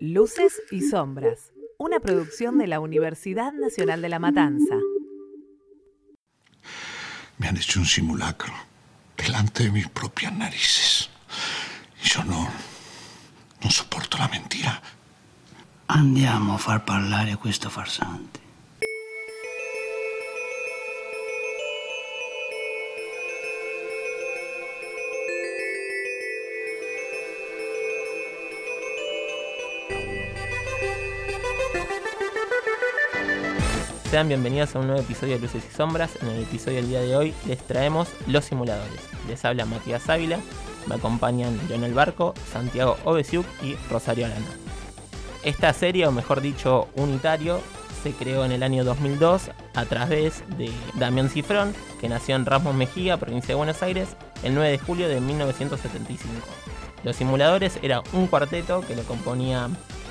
Luces y Sombras, una producción de la Universidad Nacional de La Matanza. Me han hecho un simulacro delante de mis propias narices. Y yo no, non sopporto la mentira. Andiamo a far parlare questo farsante. Sean bienvenidos a un nuevo episodio de Luces y Sombras. En el episodio del día de hoy les traemos los simuladores. Les habla Matías Ávila, me acompañan Leonel Barco, Santiago Obesiuk y Rosario Arana. Esta serie, o mejor dicho, unitario, se creó en el año 2002 a través de Damián Cifrón, que nació en Ramos Mejía, provincia de Buenos Aires, el 9 de julio de 1975. Los simuladores era un cuarteto que lo componía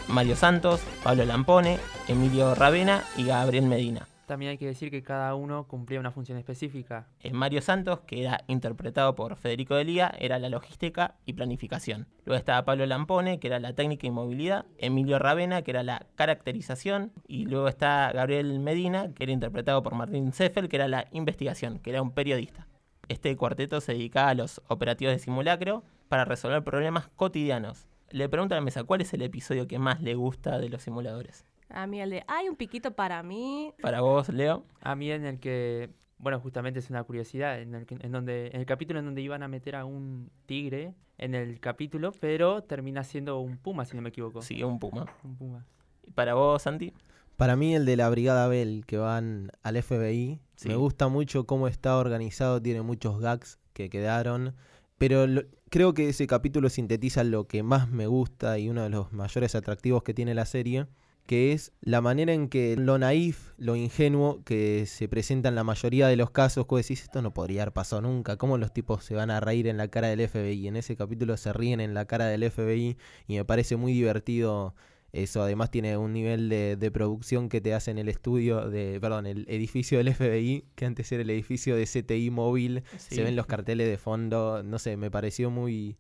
Mario Santos, Pablo Lampone, Emilio Ravena y Gabriel Medina. También hay que decir que cada uno cumplía una función específica. En Mario Santos, que era interpretado por Federico Delía, era la logística y planificación. Luego estaba Pablo Lampone, que era la técnica y movilidad. Emilio Ravena, que era la caracterización. Y luego está Gabriel Medina, que era interpretado por Martín Seffel, que era la investigación, que era un periodista. Este cuarteto se dedicaba a los operativos de simulacro para resolver problemas cotidianos. Le pregunto a la mesa, ¿cuál es el episodio que más le gusta de los simuladores? A mí el de, hay un piquito para mí. Para vos, Leo. A mí en el que, bueno, justamente es una curiosidad, en el, que- en donde, en el capítulo en donde iban a meter a un tigre en el capítulo, pero termina siendo un puma, si no me equivoco. Sí, un puma. Un puma. ¿Y para vos, Santi? Para mí el de la Brigada Bell, que van al FBI, Sí. me gusta mucho cómo está organizado, tiene muchos gags que quedaron, pero lo- creo que ese capítulo sintetiza lo que más me gusta y uno de los mayores atractivos que tiene la serie, que es la manera en que lo naif, lo ingenuo que se presenta en la mayoría de los casos, que decís, esto no podría haber pasado nunca, cómo los tipos se van a reír en la cara del FBI, en ese capítulo se ríen en la cara del FBI y me parece muy divertido eso además tiene un nivel de, de producción que te hace en el estudio de, perdón, el edificio del FBI, que antes era el edificio de CTI móvil. Sí. Se ven los carteles de fondo. No sé, me pareció muy.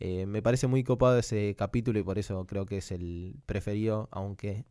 eh, me parece muy copado ese capítulo y por eso creo que es el preferido, aunque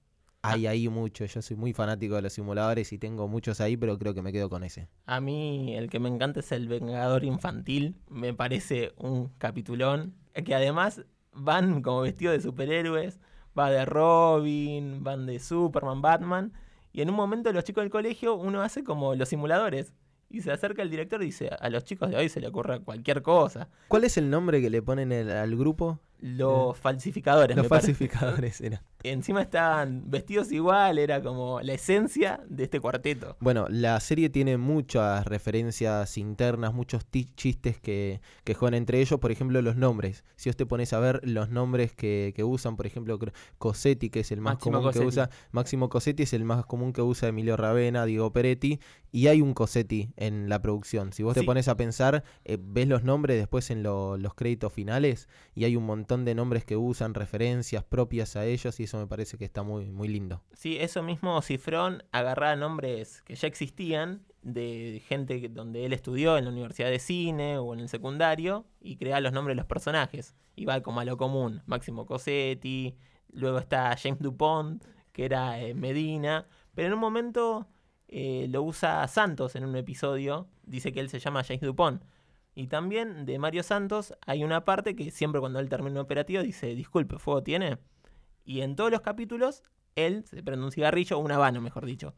hay ahí mucho. Yo soy muy fanático de los simuladores y tengo muchos ahí, pero creo que me quedo con ese. A mí el que me encanta es el Vengador Infantil. Me parece un capitulón. Que además van como vestidos de superhéroes. Va de Robin, van de Superman, Batman. Y en un momento los chicos del colegio uno hace como los simuladores. Y se acerca el director y dice, a los chicos de hoy se le ocurre cualquier cosa. ¿Cuál es el nombre que le ponen el- al grupo? Los falsificadores. Los me parece. falsificadores era. Encima estaban vestidos igual, era como la esencia de este cuarteto. Bueno, la serie tiene muchas referencias internas, muchos chistes que, que juegan entre ellos, por ejemplo, los nombres. Si vos te pones a ver los nombres que, que usan, por ejemplo, Cosetti, que es el más Máximo común que usa, Máximo Cosetti es el más común que usa Emilio Ravena, Diego Peretti, y hay un Cosetti en la producción. Si vos Sí. te pones a pensar, eh, ves los nombres después en lo- los créditos finales, y hay un montón de nombres que usan, referencias propias a ellos, y eso me parece que está muy, muy lindo. Sí, eso mismo Cifrón agarraba nombres que ya existían de gente donde él estudió en la Universidad de Cine o en el secundario y creaba los nombres de los personajes. Y va como a lo común, Máximo Cosetti, luego está James Dupont, que era eh, Medina, pero en un momento eh, lo usa Santos en un episodio, dice que él se llama James Dupont. Y también de Mario Santos hay una parte que siempre cuando él termina un operativo dice, disculpe, ¿fuego tiene? Y en todos los capítulos él se prende un cigarrillo, un habano, mejor dicho.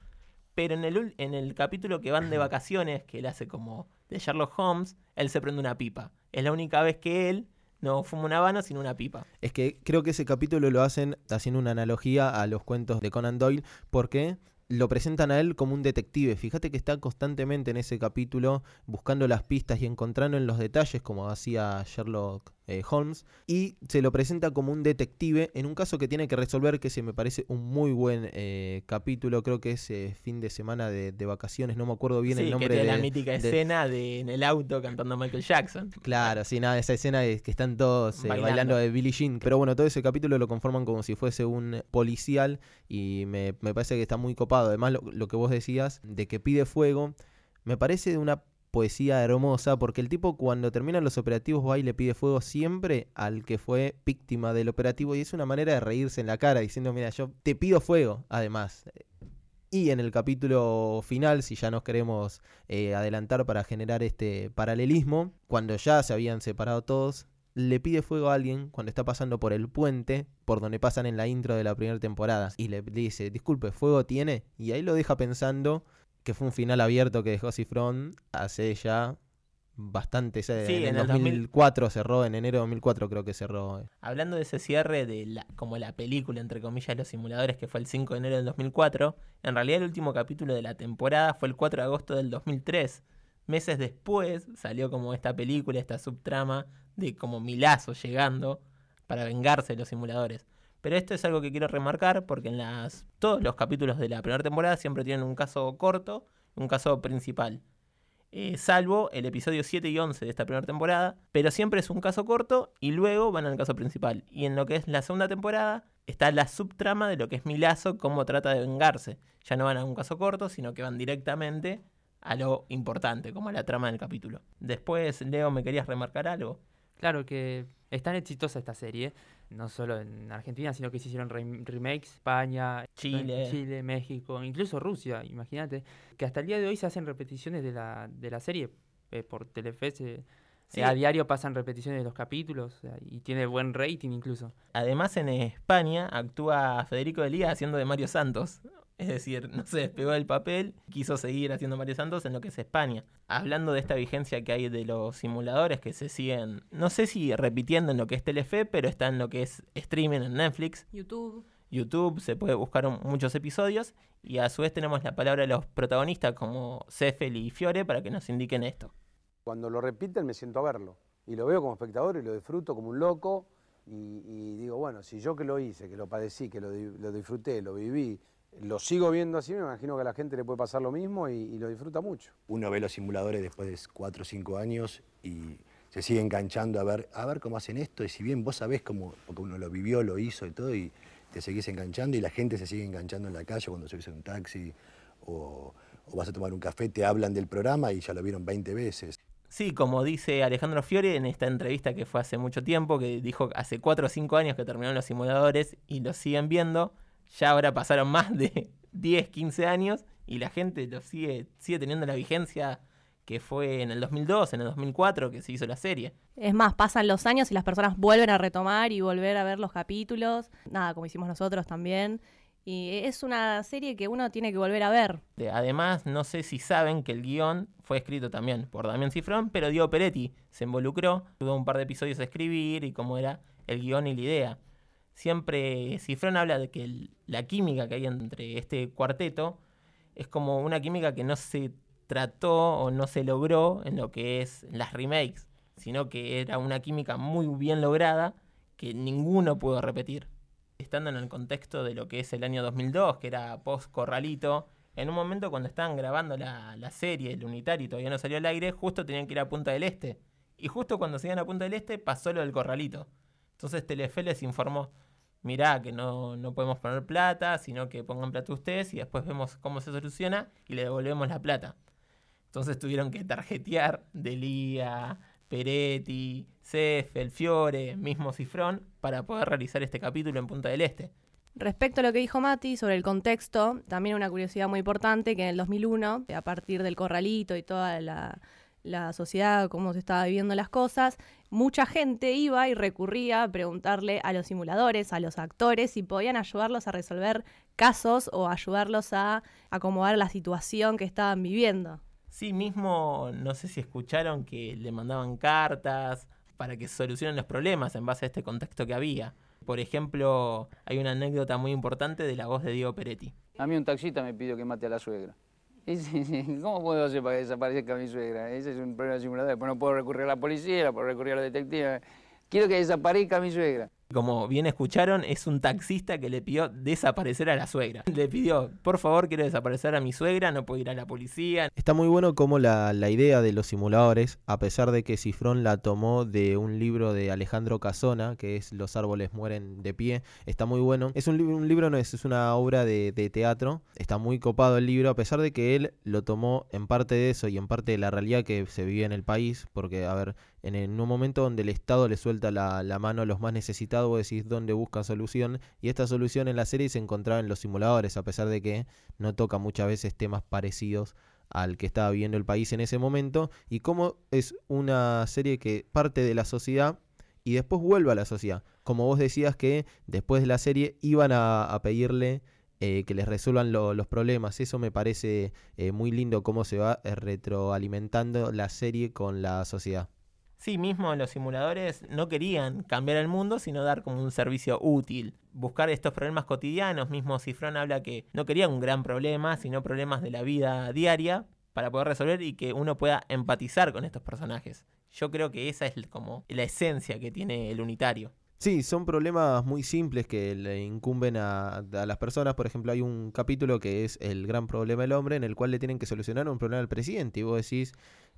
Pero en el, en el capítulo que van de vacaciones, que él hace como de Sherlock Holmes, él se prende una pipa. Es la única vez que él no fuma un habano, sino una pipa. Es que creo que ese capítulo lo hacen haciendo una analogía a los cuentos de Conan Doyle, porque lo presentan a él como un detective. Fíjate que está constantemente en ese capítulo buscando las pistas y encontrando en los detalles, como hacía Sherlock eh, Holmes, y se lo presenta como un detective en un caso que tiene que resolver, que se me parece un muy buen eh, capítulo. Creo que es eh, fin de semana de, de vacaciones, no me acuerdo bien sí, el nombre que tiene de la mítica de- escena de en el auto cantando Michael Jackson. Claro, sí, nada, esa escena es que están todos eh, Bailando. bailando. de Billie Jean. Pero bueno, todo ese capítulo lo conforman como si fuese un policial y me, me parece que está muy copado. Además, lo, lo que vos decías de que pide fuego, me parece de una poesía hermosa, porque el tipo cuando terminan los operativos va y le pide fuego siempre al que fue víctima del operativo y es una manera de reírse en la cara diciendo, mira, yo te pido fuego, además. Y en el capítulo final, si ya nos queremos eh, adelantar para generar este paralelismo, cuando ya se habían separado todos, le pide fuego a alguien cuando está pasando por el puente, por donde pasan en la intro de la primera temporada, y le dice, disculpe, ¿fuego tiene? Y ahí lo deja pensando que fue un final abierto que dejó Cifrón hace ya bastante. Sí, en, en el el 2004 cerró, en enero de 2004 creo que cerró. Hablando de ese cierre de la, como la película, entre comillas, Los Simuladores, que fue el 5 de enero del 2004, en realidad el último capítulo de la temporada fue el 4 de agosto del 2003. Meses después salió como esta película, esta subtrama de como Milazo llegando para vengarse de los simuladores. Pero esto es algo que quiero remarcar porque en las, todos los capítulos de la primera temporada siempre tienen un caso corto y un caso principal. Eh, salvo el episodio 7 y 11 de esta primera temporada, pero siempre es un caso corto y luego van al caso principal. Y en lo que es la segunda temporada está la subtrama de lo que es Milazo, cómo trata de vengarse. Ya no van a un caso corto, sino que van directamente a lo importante, como a la trama del capítulo. Después, Leo, ¿me querías remarcar algo? Claro que es tan exitosa esta serie, no solo en Argentina, sino que se hicieron rem- remakes, España, Chile. Chile, México, incluso Rusia, imagínate, que hasta el día de hoy se hacen repeticiones de la, de la serie eh, por Telefe, se- Sí. a diario pasan repeticiones de los capítulos y tiene buen rating incluso. Además, en España actúa Federico Delía haciendo de Mario Santos. Es decir, no se despegó del papel, quiso seguir haciendo Mario Santos en lo que es España. Hablando de esta vigencia que hay de los simuladores que se siguen, no sé si repitiendo en lo que es Telefe, pero está en lo que es streaming en Netflix, YouTube. YouTube, se puede buscar muchos episodios. Y a su vez tenemos la palabra de los protagonistas como Cefel y Fiore para que nos indiquen esto. Cuando lo repiten me siento a verlo. Y lo veo como espectador y lo disfruto como un loco. Y, y digo, bueno, si yo que lo hice, que lo padecí, que lo, lo disfruté, lo viví, lo sigo viendo así, me imagino que a la gente le puede pasar lo mismo y, y lo disfruta mucho. Uno ve los simuladores después de 4 o 5 años y se sigue enganchando a ver, a ver cómo hacen esto. Y si bien vos sabés cómo, porque uno lo vivió, lo hizo y todo, y te seguís enganchando y la gente se sigue enganchando en la calle cuando subís en un taxi o, o vas a tomar un café, te hablan del programa y ya lo vieron 20 veces. Sí, como dice Alejandro Fiore en esta entrevista que fue hace mucho tiempo, que dijo que hace 4 o 5 años que terminaron los simuladores y los siguen viendo, ya ahora pasaron más de 10, 15 años y la gente lo sigue, sigue teniendo la vigencia que fue en el 2002, en el 2004 que se hizo la serie. Es más, pasan los años y las personas vuelven a retomar y volver a ver los capítulos. Nada, como hicimos nosotros también. Y es una serie que uno tiene que volver a ver. De- Además, no sé si saben que el guion fue escrito también por Damián Cifrón, pero Diego Peretti se involucró, tuvo un par de episodios a escribir y cómo era el guion y la idea. Siempre Cifrón habla de que la química que hay entre este cuarteto es como una química que no se trató o no se logró en lo que es las remakes, sino que era una química muy bien lograda que ninguno pudo repetir estando en el contexto de lo que es el año 2002, que era post-corralito, en un momento cuando estaban grabando la, la serie, el unitario, y todavía no salió al aire, justo tenían que ir a Punta del Este. Y justo cuando se iban a Punta del Este pasó lo del corralito. Entonces Telefe les informó, mirá que no, no podemos poner plata, sino que pongan plata ustedes y después vemos cómo se soluciona y le devolvemos la plata. Entonces tuvieron que tarjetear Delía, Peretti, Cefel, Fiore, mismo Cifrón, para poder realizar este capítulo en Punta del Este. Respecto a lo que dijo Mati sobre el contexto, también una curiosidad muy importante que en el 2001, a partir del corralito y toda la, la sociedad, cómo se estaba viviendo las cosas, mucha gente iba y recurría a preguntarle a los simuladores, a los actores, si podían ayudarlos a resolver casos o ayudarlos a acomodar la situación que estaban viviendo. Sí, mismo, no sé si escucharon que le mandaban cartas para que solucionen los problemas en base a este contexto que había. Por ejemplo, hay una anécdota muy importante de la voz de Diego Peretti. A mí un taxista me pidió que mate a la suegra. ¿Cómo puedo hacer para que desaparezca mi suegra? Ese es un problema simulador. Después no puedo recurrir a la policía, no puedo recurrir a los detectives. Quiero que desaparezca mi suegra. Como bien escucharon, es un taxista que le pidió desaparecer a la suegra. Le pidió, por favor, quiero desaparecer a mi suegra, no puedo ir a la policía. Está muy bueno como la, la idea de los simuladores, a pesar de que Cifrón la tomó de un libro de Alejandro Casona, que es Los árboles mueren de pie, está muy bueno. Es un, un libro, no es, es una obra de, de teatro, está muy copado el libro, a pesar de que él lo tomó en parte de eso y en parte de la realidad que se vivía en el país, porque, a ver, en, un momento donde el Estado le suelta la, mano a los más necesitados, vos decís dónde buscan solución, y esta solución en la serie se encontraba en los simuladores, a pesar de que no toca muchas veces temas parecidos al que estaba viviendo el país en ese momento, y cómo es una serie que parte de la sociedad y después vuelve a la sociedad. Como vos decías que después de la serie iban a, pedirle eh, que les resuelvan lo- los problemas. Eso me parece eh, muy lindo cómo se va eh, retroalimentando la serie con la sociedad. Sí, mismo los simuladores no querían cambiar el mundo, sino dar como un servicio útil. Buscar estos problemas cotidianos. Mismo Cifrón habla que no quería un gran problema, sino problemas de la vida diaria para poder resolver y que uno pueda empatizar con estos personajes. Yo creo que esa es como la esencia que tiene el unitario. Sí, son problemas muy simples que le incumben a, a las personas. Por ejemplo, hay un capítulo que es el gran problema del hombre, en el cual le tienen que solucionar un problema al presidente. Y vos decís,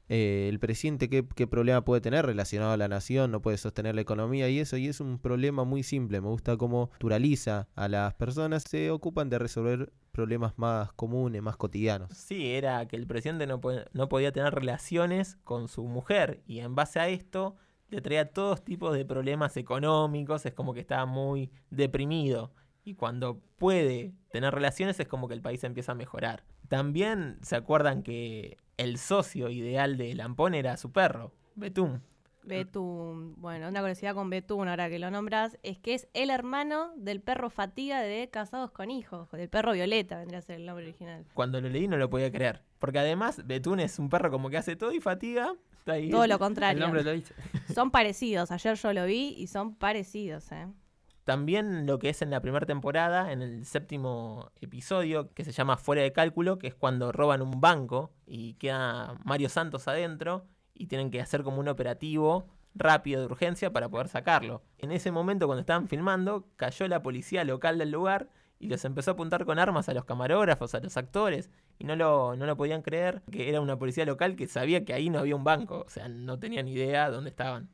eh, el presidente ¿qué, qué problema puede tener relacionado a la nación, no puede sostener la economía y eso. Y es un problema muy simple. Me gusta cómo naturaliza a las personas. Se ocupan de resolver problemas más comunes, más cotidianos. Sí, era que el presidente no, no podía tener relaciones con su mujer y en base a esto le traía todos tipos de problemas económicos, es como que estaba muy deprimido y cuando puede tener relaciones es como que el país empieza a mejorar. También se acuerdan que el socio ideal de Lampón era su perro, Betún. Betún, bueno, una curiosidad con Betún, ahora que lo nombras, es que es el hermano del perro Fatiga de Casados con Hijos, del perro Violeta, vendría a ser el nombre original. Cuando lo leí no lo podía creer, porque además Betún es un perro como que hace todo y fatiga. Está ahí. Todo lo contrario. El nombre lo dice. Son parecidos, ayer yo lo vi y son parecidos, ¿eh? También lo que es en la primera temporada, en el séptimo episodio, que se llama Fuera de Cálculo, que es cuando roban un banco y queda Mario Santos adentro y tienen que hacer como un operativo rápido de urgencia para poder sacarlo. En ese momento, cuando estaban filmando, cayó la policía local del lugar y los empezó a apuntar con armas a los camarógrafos, a los actores, y no lo, no lo podían creer, que era una policía local que sabía que ahí no había un banco, o sea, no tenían idea dónde estaban.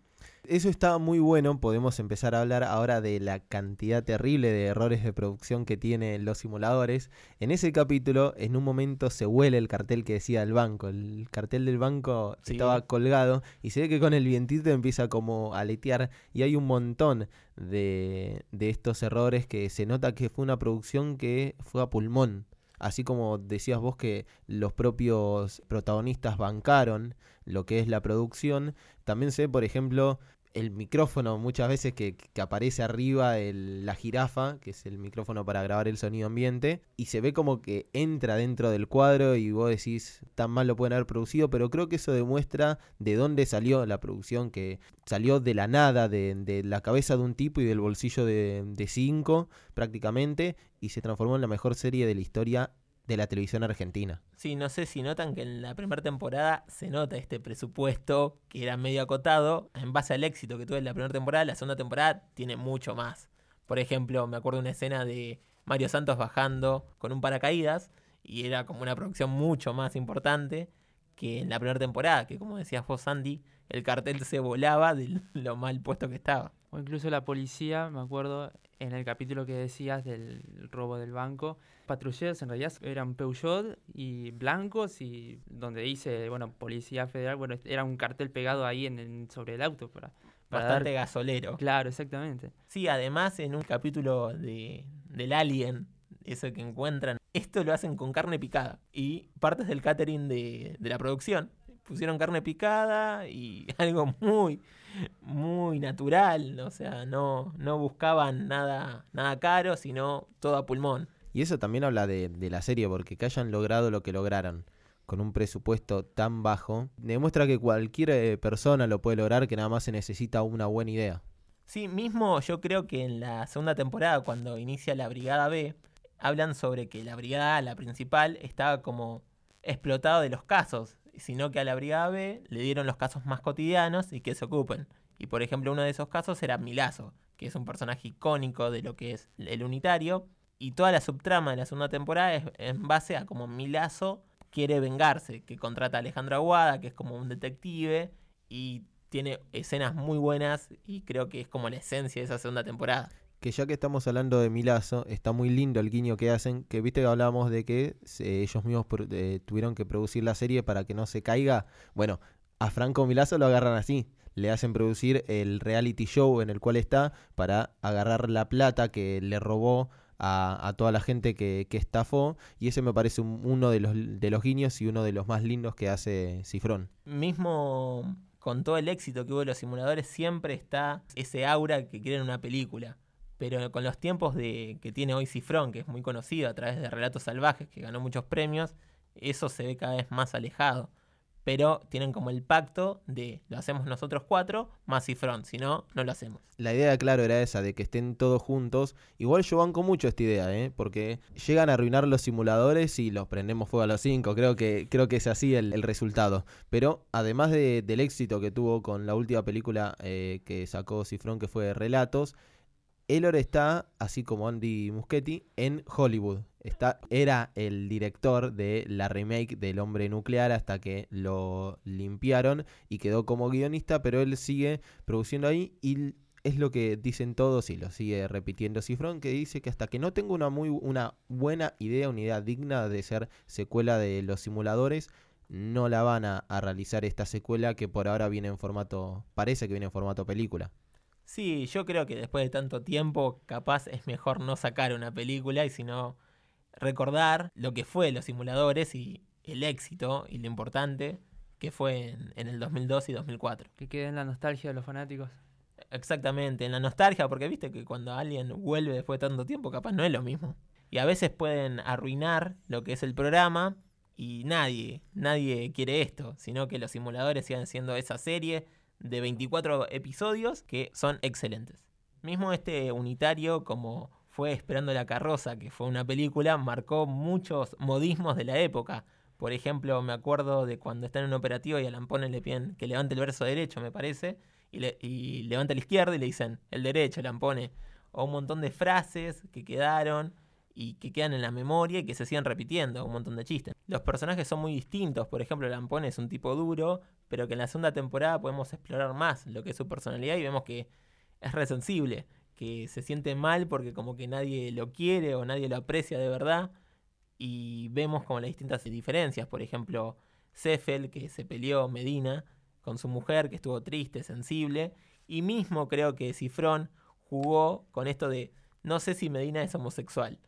Eso está muy bueno, podemos empezar a hablar ahora de la cantidad terrible de errores de producción que tienen los simuladores. En ese capítulo, en un momento se huele el cartel que decía el banco, el cartel del banco Sí. estaba colgado y se ve que con el vientito empieza como a aletear y hay un montón de, de estos errores que se nota que fue una producción que fue a pulmón. Así como decías vos que los propios protagonistas bancaron lo que es la producción, también se ve, por ejemplo, el micrófono muchas veces que, que aparece arriba el- la jirafa, que es el micrófono para grabar el sonido ambiente, y se ve como que entra dentro del cuadro y vos decís, tan mal lo pueden haber producido, pero creo que eso demuestra de dónde salió la producción, que salió de la nada, de, de la cabeza de un tipo y del bolsillo de, de cinco prácticamente, y se transformó en la mejor serie de la historia de la televisión argentina. Sí, no sé si notan que en la primera temporada se nota este presupuesto que era medio acotado. En base al éxito que tuve en la primera temporada, la segunda temporada tiene mucho más. Por ejemplo, me acuerdo una escena de Mario Santos bajando con un paracaídas y era como una producción mucho más importante que en la primera temporada, que como decías vos, Sandy, el cartel se volaba de lo mal puesto que estaba. O incluso la policía, me acuerdo, en el capítulo que decías del robo del banco, patrulleros en realidad eran Peugeot y blancos y donde dice, bueno, Policía Federal, bueno, era un cartel pegado ahí en, en- sobre el auto para, para Bastante dar- gasolero. Claro, exactamente. Sí, además en un capítulo de, del Alien, eso que encuentran, esto lo hacen con carne picada y partes del catering de, de la producción. Pusieron carne picada y algo muy, muy natural, o sea, no, no buscaban nada, nada caro, sino todo a pulmón. Y eso también habla de, de la serie, porque que hayan logrado lo que lograron con un presupuesto tan bajo, demuestra que cualquier eh, persona lo puede lograr, que nada más se necesita una buena idea. Sí, mismo yo creo que en la segunda temporada, cuando inicia la Brigada B, hablan sobre que la Brigada A, la principal, estaba como explotado de los casos, sino que a la Brigada B le dieron los casos más cotidianos y que se ocupen. Y por ejemplo, uno de esos casos era Milazo, que es un personaje icónico de lo que es el unitario. Y toda la subtrama de la segunda temporada es en base a como Milazo quiere vengarse, que contrata a Alejandro Aguada, que es como un detective, y tiene escenas muy buenas y creo que es como la esencia de esa segunda temporada. Que ya que estamos hablando de Milazo, está muy lindo el guiño que hacen, que viste que hablábamos de que ellos mismos eh, tuvieron que producir la serie para que no se caiga. Bueno, a Franco Milazo lo agarran así. Le hacen producir el reality show en el cual está para agarrar la plata que le robó a, toda la gente que, que estafó. Y ese me parece un- uno de los, de los guiños y uno de los más lindos que hace Cifrón. Mismo con todo el éxito que hubo de los simuladores, siempre está ese aura que quieren una película. Pero con los tiempos de, que tiene hoy Cifrón, que es muy conocido a través de Relatos Salvajes, que ganó muchos premios, eso se ve cada vez más alejado. Pero tienen como el pacto de lo hacemos nosotros cuatro más Cifrón, si no, no lo hacemos. La idea, claro, era esa, de que estén todos juntos. Igual yo banco mucho esta idea, ¿eh? Porque llegan a arruinar los simuladores y los prendemos fuego a los cinco. Creo que, creo que es así el, resultado. Pero además de- del éxito que tuvo con la última película eh, que sacó Cifrón, que fue Relatos, Elor está, así como Andy Muschietti, en Hollywood. Era el director de la remake del Hombre Nuclear hasta que lo limpiaron y quedó como guionista, pero él sigue produciendo ahí y es lo que dicen todos y lo sigue repitiendo Cifrón, que dice que hasta que no tenga una muy buena idea, una idea digna de ser secuela de los simuladores, no la van a, a realizar esta secuela que por ahora viene en formato, parece que viene en formato película. Sí, yo creo que después de tanto tiempo, capaz es mejor no sacar una película y sino recordar lo que fue los simuladores y el éxito y lo importante que fue en, en el 2002 y 2004. Que quede en la nostalgia de los fanáticos. Exactamente, en la nostalgia, porque viste que cuando alguien vuelve después de tanto tiempo, capaz no es lo mismo. Y a veces pueden arruinar lo que es el programa y nadie, nadie quiere esto, sino que los simuladores sigan siendo esa serie de 24 episodios que son excelentes. Mismo este unitario, como fue Esperando la carroza, que fue una película, marcó muchos modismos de la época. Por ejemplo, me acuerdo de cuando está en un operativo y a Lampone le piden que levante el brazo derecho, me parece, y, le- levanta el izquierdo y le dicen el derecho, Lampone. O un montón de frases que quedaron y que quedan en la memoria y que se siguen repitiendo, un montón de chistes. Los personajes son muy distintos, por ejemplo, Lampone es un tipo duro, pero que en la segunda temporada podemos explorar más lo que es su personalidad y vemos que es resensible, que se siente mal porque como que nadie lo quiere o nadie lo aprecia de verdad. Y vemos como las distintas diferencias, por ejemplo, Cefel que se peleó Medina con su mujer, que estuvo triste, sensible, y mismo creo que Cifrón jugó con esto de no sé si Medina es homosexual.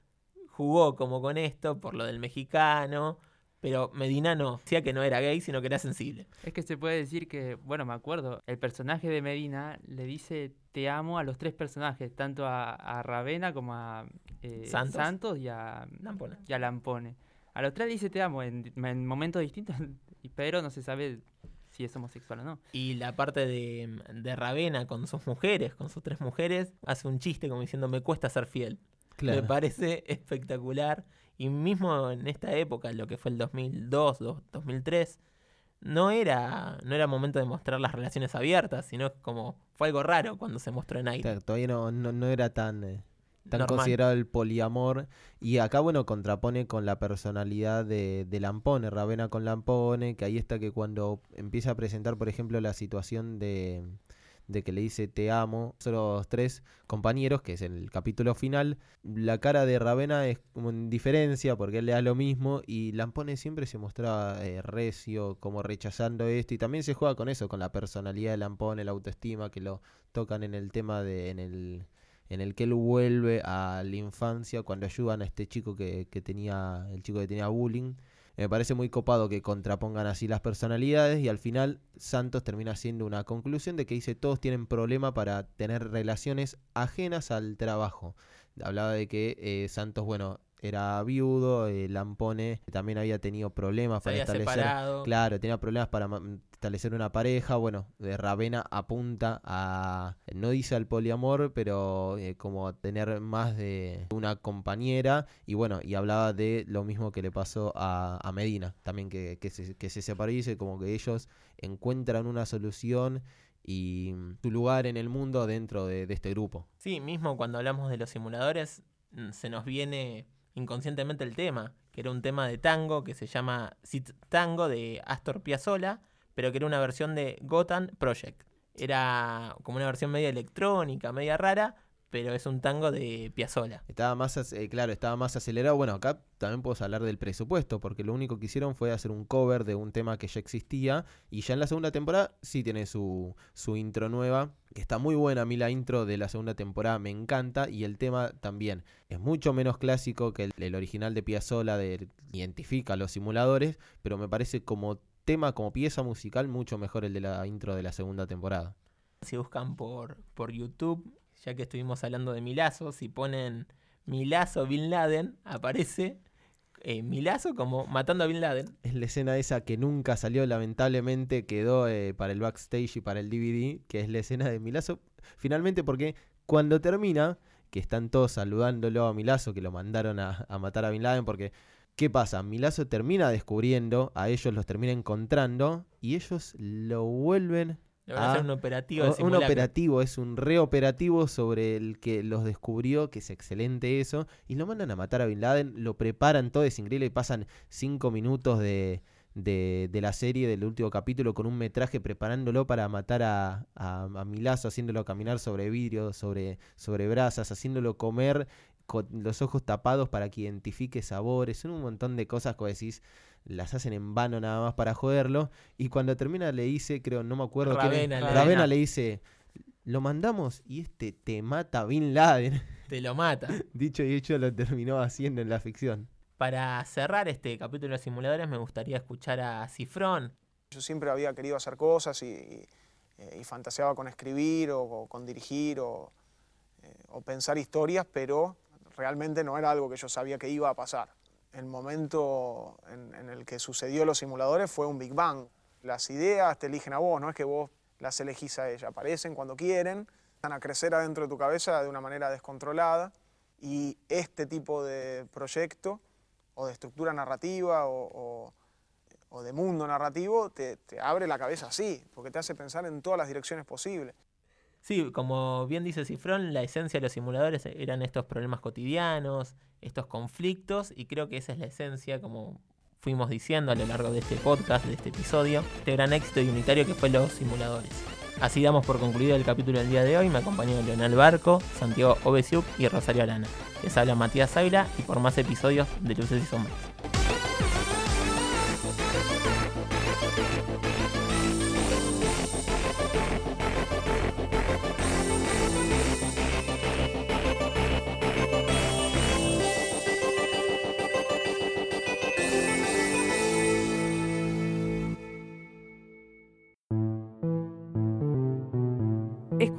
Jugó como con esto por lo del mexicano, pero Medina no, decía que no era gay, sino que era sensible. Es que se puede decir que, bueno, me acuerdo, el personaje de Medina le dice te amo a los tres personajes, tanto a, a Ravena como a eh, Santos. y a Lampone. y a Lampone. A los tres le dice te amo en, en momentos distintos, y- pero no se sabe si es homosexual o no. Y la parte de, de Ravena con sus mujeres, con sus tres mujeres, hace un chiste como diciendo me cuesta ser fiel. Claro. Me parece espectacular. Y mismo en esta época, lo que fue el 2002, dos- 2003, no era, no era momento de mostrar las relaciones abiertas, sino como fue algo raro cuando se mostró en aire. Claro, Todavía no, no, no era tan, eh, tan Normal. considerado el poliamor. Y acá, bueno, contrapone con la personalidad de, de Lampone, Ravena con Lampone, que ahí está que cuando empieza a presentar, por ejemplo, la situación de, de que le dice te amo, los tres compañeros, que es el capítulo final, la cara de Ravena es como en diferencia, porque él le da lo mismo, y Lampone siempre se mostraba eh, recio, como rechazando esto, y también se juega con eso, con la personalidad de Lampone, la autoestima, que lo tocan en el tema de, en el en el que él vuelve a la infancia cuando ayudan a este chico que, que tenía, el chico que tenía bullying. Me parece muy copado que contrapongan así las personalidades y al final Santos termina siendo una conclusión de que dice todos tienen problema para tener relaciones ajenas al trabajo. Hablaba de que eh, Santos, bueno, era viudo, eh, Lampone también había tenido problemas Se para había establecer... separado. Claro, tenía problemas para establecer una pareja. Bueno, de Ravena apunta a, no dice al poliamor, pero eh, como a tener más de una compañera. Y bueno, y hablaba de lo mismo que le pasó a, a Medina, también que, que, se, que se separó y dice como que ellos encuentran una solución y su lugar en el mundo dentro de, de este grupo. Sí, mismo cuando hablamos de los simuladores, mm, se nos viene inconscientemente el tema, que era un tema de tango que se llama Sit Tango de Astor Piazzolla, pero que era una versión de Gotham Project. Era como una versión media electrónica, media rara, pero es un tango de Piazzolla. Estaba más, eh, claro, estaba más acelerado. Bueno, acá también puedo hablar del presupuesto, porque lo único que hicieron fue hacer un cover de un tema que ya existía. Y ya en la segunda temporada sí tiene su, su intro nueva, que está muy buena. A mí la intro de la segunda temporada me encanta. Y el tema también es mucho menos clásico que el, el original de Piazzolla, de identifica los simuladores, pero me parece como tema, como pieza musical, mucho mejor el de la intro de la segunda temporada. Si buscan por, por YouTube, ya que estuvimos hablando de Milazo, si ponen Milazo Bin Laden, aparece eh, Milazo como matando a Bin Laden. Es la escena esa que nunca salió, lamentablemente quedó eh, para el backstage y para el DVD, que es la escena de Milazo. Finalmente, porque cuando termina, que están todos saludándolo a Milazo, que lo mandaron a, a matar a Bin Laden, porque ¿qué pasa? Milazo termina descubriendo, a ellos los termina encontrando, y ellos lo vuelven Le van a hacer un operativo de un operativo, es un reoperativo sobre el que los descubrió, que es excelente eso, y lo mandan a matar a Bin Laden, lo preparan todo de Singrila y pasan cinco minutos de, de, de la serie, del último capítulo, con un metraje preparándolo para matar a, a, a Milazo, haciéndolo caminar sobre vidrio, sobre, sobre brasas, haciéndolo comer con los ojos tapados para que identifique sabores, son un montón de cosas que decís, las hacen en vano nada más para joderlo. Y cuando termina le dice, creo, no me acuerdo quién es, Ravena le- Ravena le dice, lo mandamos y este te mata Bin Laden. Te lo mata. Dicho y hecho lo terminó haciendo en la ficción. Para cerrar este capítulo de simuladores, me gustaría escuchar a Cifrón. Yo siempre había querido hacer cosas y, y, y fantaseaba con escribir o, o con dirigir o, eh, o pensar historias, pero realmente no era algo que yo sabía que iba a pasar. El momento en, el que sucedió los simuladores fue un Big Bang. Las ideas te eligen a vos, no es que vos las elegís a ella. Aparecen cuando quieren, van a crecer adentro de tu cabeza de una manera descontrolada y este tipo de proyecto o de estructura narrativa o de mundo narrativo te, te abre la cabeza así, porque te hace pensar en todas las direcciones posibles. Sí, como bien dice Cifrón, la esencia de los simuladores eran estos problemas cotidianos, estos conflictos, y creo que esa es la esencia, como fuimos diciendo a lo largo de este podcast, de este episodio, este gran éxito y unitario que fue los simuladores. Así damos por concluido el capítulo del día de hoy. Me acompañó Leonel Barco, Santiago Obesiuk y Rosario Arana. Les habla Matías Ávila y por más episodios de Luces y Sombras.